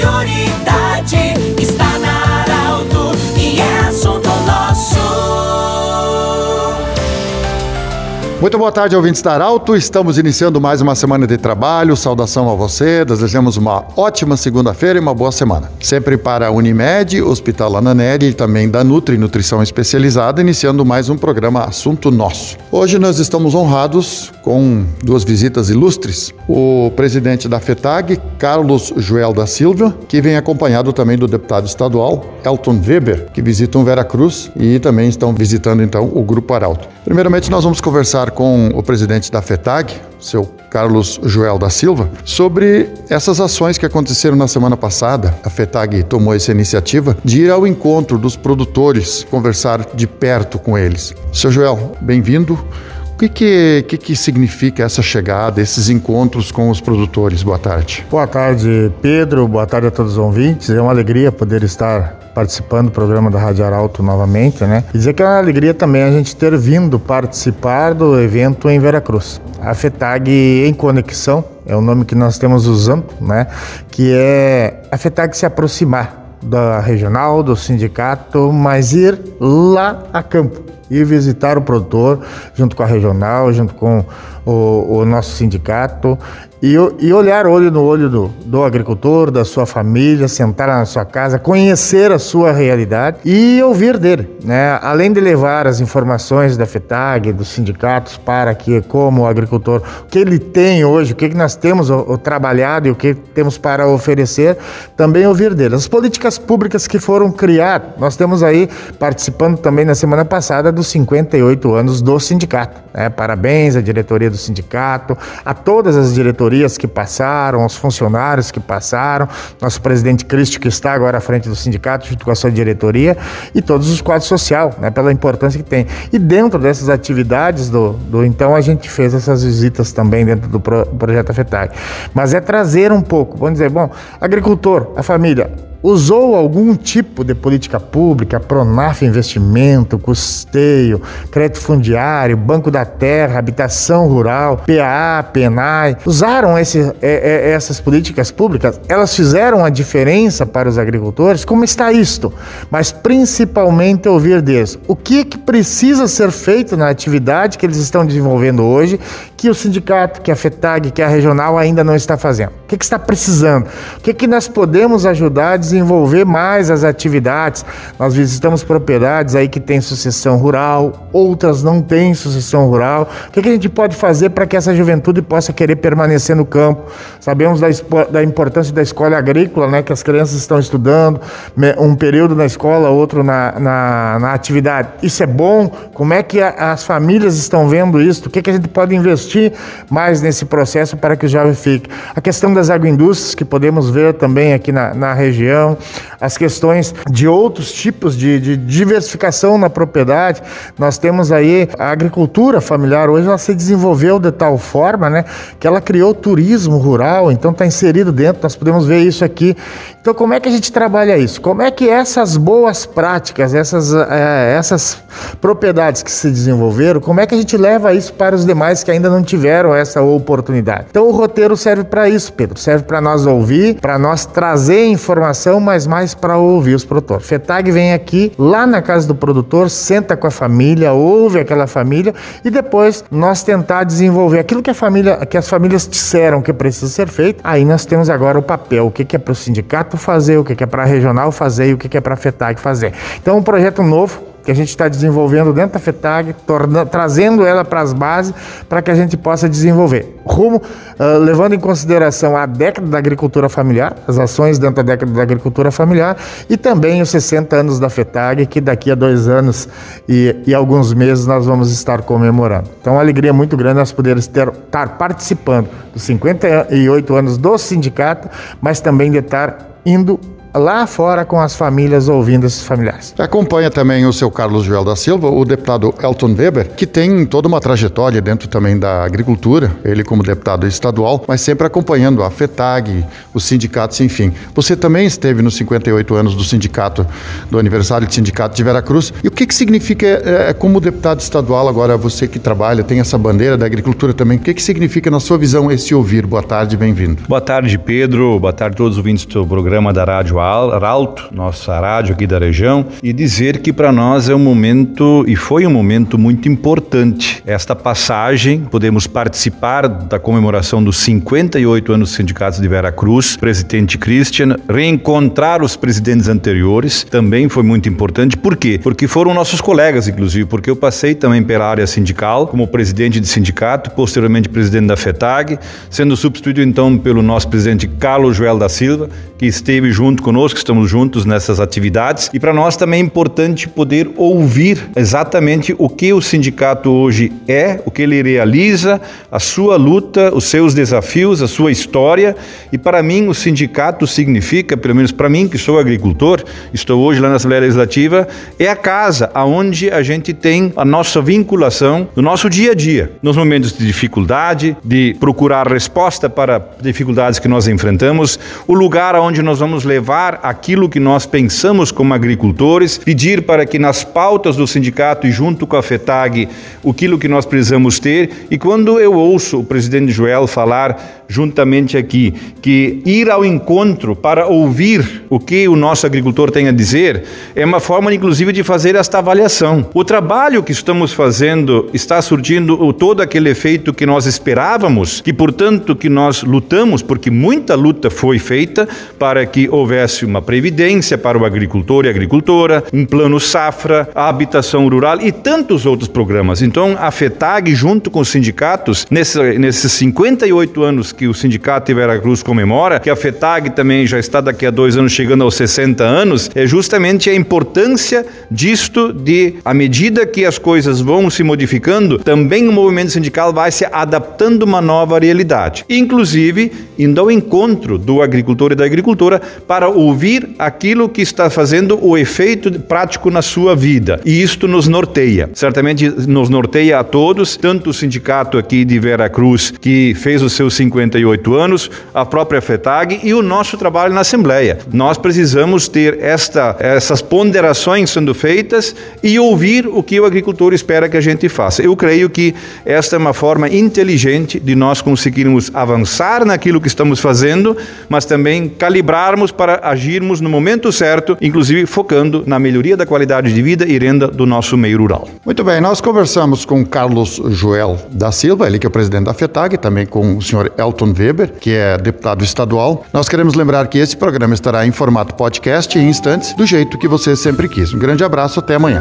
Signori. Muito boa tarde, ouvintes da Arauto. Estamos iniciando mais uma semana de trabalho. Saudação a você. Desejamos uma ótima segunda-feira e uma boa semana. Sempre para a Unimed, Hospital Ananelli e também da Nutri Nutrição Especializada, iniciando mais um programa Assunto Nosso. Hoje nós estamos honrados com duas visitas ilustres. O presidente da FETAG, Carlos Joel da Silva, que vem acompanhado também do deputado estadual, Elton Weber, que visitam Veracruz e também estão visitando então o Grupo Arauto. Primeiramente, nós vamos conversar com o presidente da FETAG, seu Carlos Joel da Silva, sobre essas ações que aconteceram na semana passada. A FETAG tomou essa iniciativa de ir ao encontro dos produtores, conversar de perto com eles. Seu Joel, bem-vindo. O que, que, que, que significa essa chegada, esses encontros com os produtores? Boa tarde. Boa tarde, Pedro. Boa tarde a todos os ouvintes. É uma alegria poder estar participando do programa da Rádio Arauto novamente, né? E dizer que é uma alegria também a gente ter vindo participar do evento em Veracruz. A FETAG em Conexão é o nome que nós temos usando, né? Que é a FETAG se aproximar da regional, do sindicato, mas ir lá a campo, ir visitar o produtor junto com a regional, junto com o, o nosso sindicato e, e, olhar olho no olho do, do agricultor, da sua família, sentar na sua casa, conhecer a sua realidade e ouvir dele, né? Além de levar as informações da FETAG, dos sindicatos para que, como agricultor, o que ele tem hoje, o que nós temos o, o trabalhado e o que temos para oferecer, também ouvir dele. As políticas públicas que foram criadas, nós temos aí participando também na semana passada dos 58 anos do sindicato. Né? Parabéns à diretoria do sindicato, a todas as diretorias que passaram, aos funcionários que passaram, nosso presidente Cristo, que está agora à frente do sindicato, junto com a sua diretoria, e todos os quadros social, né, pela importância que tem. E dentro dessas atividades do, do então, a gente fez essas visitas também dentro do pro, projeto Afetag. Mas é trazer um pouco, vamos dizer, bom, agricultor, a família, usou algum tipo de política pública, Pronaf investimento, custeio, crédito fundiário, Banco da Terra, habitação rural, PAA, PENAI, usaram esse, é, é, essas políticas públicas, elas fizeram a diferença para os agricultores? Como está isto? Mas principalmente ouvir deles, o que, que precisa ser feito na atividade que eles estão desenvolvendo hoje, que o sindicato, que a FETAG, que a regional ainda não está fazendo? O que, que está precisando? O que, que nós podemos ajudar a desenvolver mais as atividades. Nós visitamos propriedades aí que têm sucessão rural, outras não têm sucessão rural. O que, que a gente pode fazer para que essa juventude possa querer permanecer no campo? Sabemos da, da importância da escola agrícola, né, que as crianças estão estudando, um período na escola, outro na, na, na atividade. Isso é bom? Como é que a, as famílias estão vendo isso? O que, que a gente pode investir mais nesse processo para que o jovem fique? A questão das agroindústrias, que podemos ver também aqui na, na região região, as questões de outros tipos de, de diversificação na propriedade. Nós temos aí a agricultura familiar, hoje ela se desenvolveu de tal forma, né, que ela criou turismo rural, então está inserido dentro, nós podemos ver isso aqui. Então, como é que a gente trabalha isso? Como é que essas boas práticas, essas, é, essas propriedades que se desenvolveram, como é que a gente leva isso para os demais que ainda não tiveram essa oportunidade? Então, o roteiro serve para isso, Pedro, serve para nós ouvir, para nós trazer informação mas mais para ouvir os produtores. FETAG vem aqui, lá na casa do produtor, senta com a família, ouve aquela família e depois nós tentar desenvolver aquilo que a família, que as famílias disseram que precisa ser feito. Aí nós temos agora o papel, o que é para o sindicato fazer, o que é para a regional fazer e o que é para a FETAG fazer. Então, um projeto novo que a gente está desenvolvendo dentro da FETAG, torna, trazendo ela para as bases para que a gente possa desenvolver. Rumo, uh, levando em consideração a década da agricultura familiar, as ações dentro da década da agricultura familiar e também os 60 anos da FETAG, que daqui a dois anos e, e alguns meses nós vamos estar comemorando. Então, uma alegria muito grande nós podermos ter, estar participando dos 58 anos do sindicato, mas também de estar indo lá fora com as famílias ouvindo esses familiares. Acompanha também o seu Carlos Joel da Silva, o deputado Elton Weber, que tem toda uma trajetória dentro também da agricultura, ele como deputado estadual, mas sempre acompanhando a FETAG, os sindicatos, enfim. Você também esteve nos 58 anos do sindicato, do aniversário do sindicato de Veracruz. E o que, que significa, é, como deputado estadual, agora você que trabalha, tem essa bandeira da agricultura também, o que, que significa na sua visão esse ouvir? Boa tarde, bem-vindo. Boa tarde, Pedro. Boa tarde a todos os ouvintes do programa da Rádio Alto, nossa rádio aqui da região, e dizer que para nós é um momento, e foi um momento muito importante, esta passagem, podemos participar da comemoração dos 58 anos dos sindicatos de Vera Cruz, presidente Christian, reencontrar os presidentes anteriores, também foi muito importante. Por quê? Porque foram nossos colegas, inclusive, porque eu passei também pela área sindical, como presidente de sindicato, posteriormente presidente da FETAG, sendo substituído então pelo nosso presidente Carlos Joel da Silva, que esteve junto conosco, estamos juntos nessas atividades. E para nós também é importante poder ouvir exatamente o que o sindicato hoje é, o que ele realiza, a sua luta, os seus desafios, a sua história. E para mim, o sindicato significa, pelo menos para mim, que sou agricultor, estou hoje lá na Assembleia Legislativa, é a casa aonde a gente tem a nossa vinculação no nosso dia a dia, nos momentos de dificuldade, de procurar resposta para dificuldades que nós enfrentamos, o lugar onde nós vamos levar aquilo que nós pensamos como agricultores, pedir para que nas pautas do sindicato e junto com a FETAG, aquilo que nós precisamos ter. E quando eu ouço o presidente Joel falar juntamente aqui que ir ao encontro para ouvir o que o nosso agricultor tem a dizer é uma forma, inclusive, de fazer esta avaliação. O trabalho que estamos fazendo está surtindo todo aquele efeito que nós esperávamos, que portanto que nós lutamos, porque muita luta foi feita para que houvesse uma previdência para o agricultor e agricultora, um plano safra, a habitação rural e tantos outros programas. Então, a FETAG, junto com os sindicatos, nesses 58 anos que o Sindicato de Veracruz comemora, que a FETAG também já está daqui a dois anos chegando aos 60 anos, é justamente a importância disto de, à medida que as coisas vão se modificando, também o movimento sindical vai se adaptando a uma nova realidade. Inclusive, indo ao encontro do agricultor e da agricultora para ouvir aquilo que está fazendo o efeito prático na sua vida. E isto nos norteia. Certamente nos norteia a todos, tanto o sindicato aqui de Veracruz, que fez os seus 58 anos, a própria FETAG e o nosso trabalho na Assembleia. Nós precisamos ter esta, essas ponderações sendo feitas e ouvir o que o agricultor espera que a gente faça. Eu creio que esta é uma forma inteligente de nós conseguirmos avançar naquilo que estamos fazendo, mas também calibrarmos para agirmos no momento certo, inclusive focando na melhoria da qualidade de vida e renda do nosso meio rural. Muito bem, nós conversamos com Carlos Joel da Silva, ele que é o presidente da FETAG, também com o senhor Elton Weber, que é deputado estadual. Nós queremos lembrar que esse programa estará em formato podcast em instantes, do jeito que você sempre quis. Um grande abraço, até amanhã.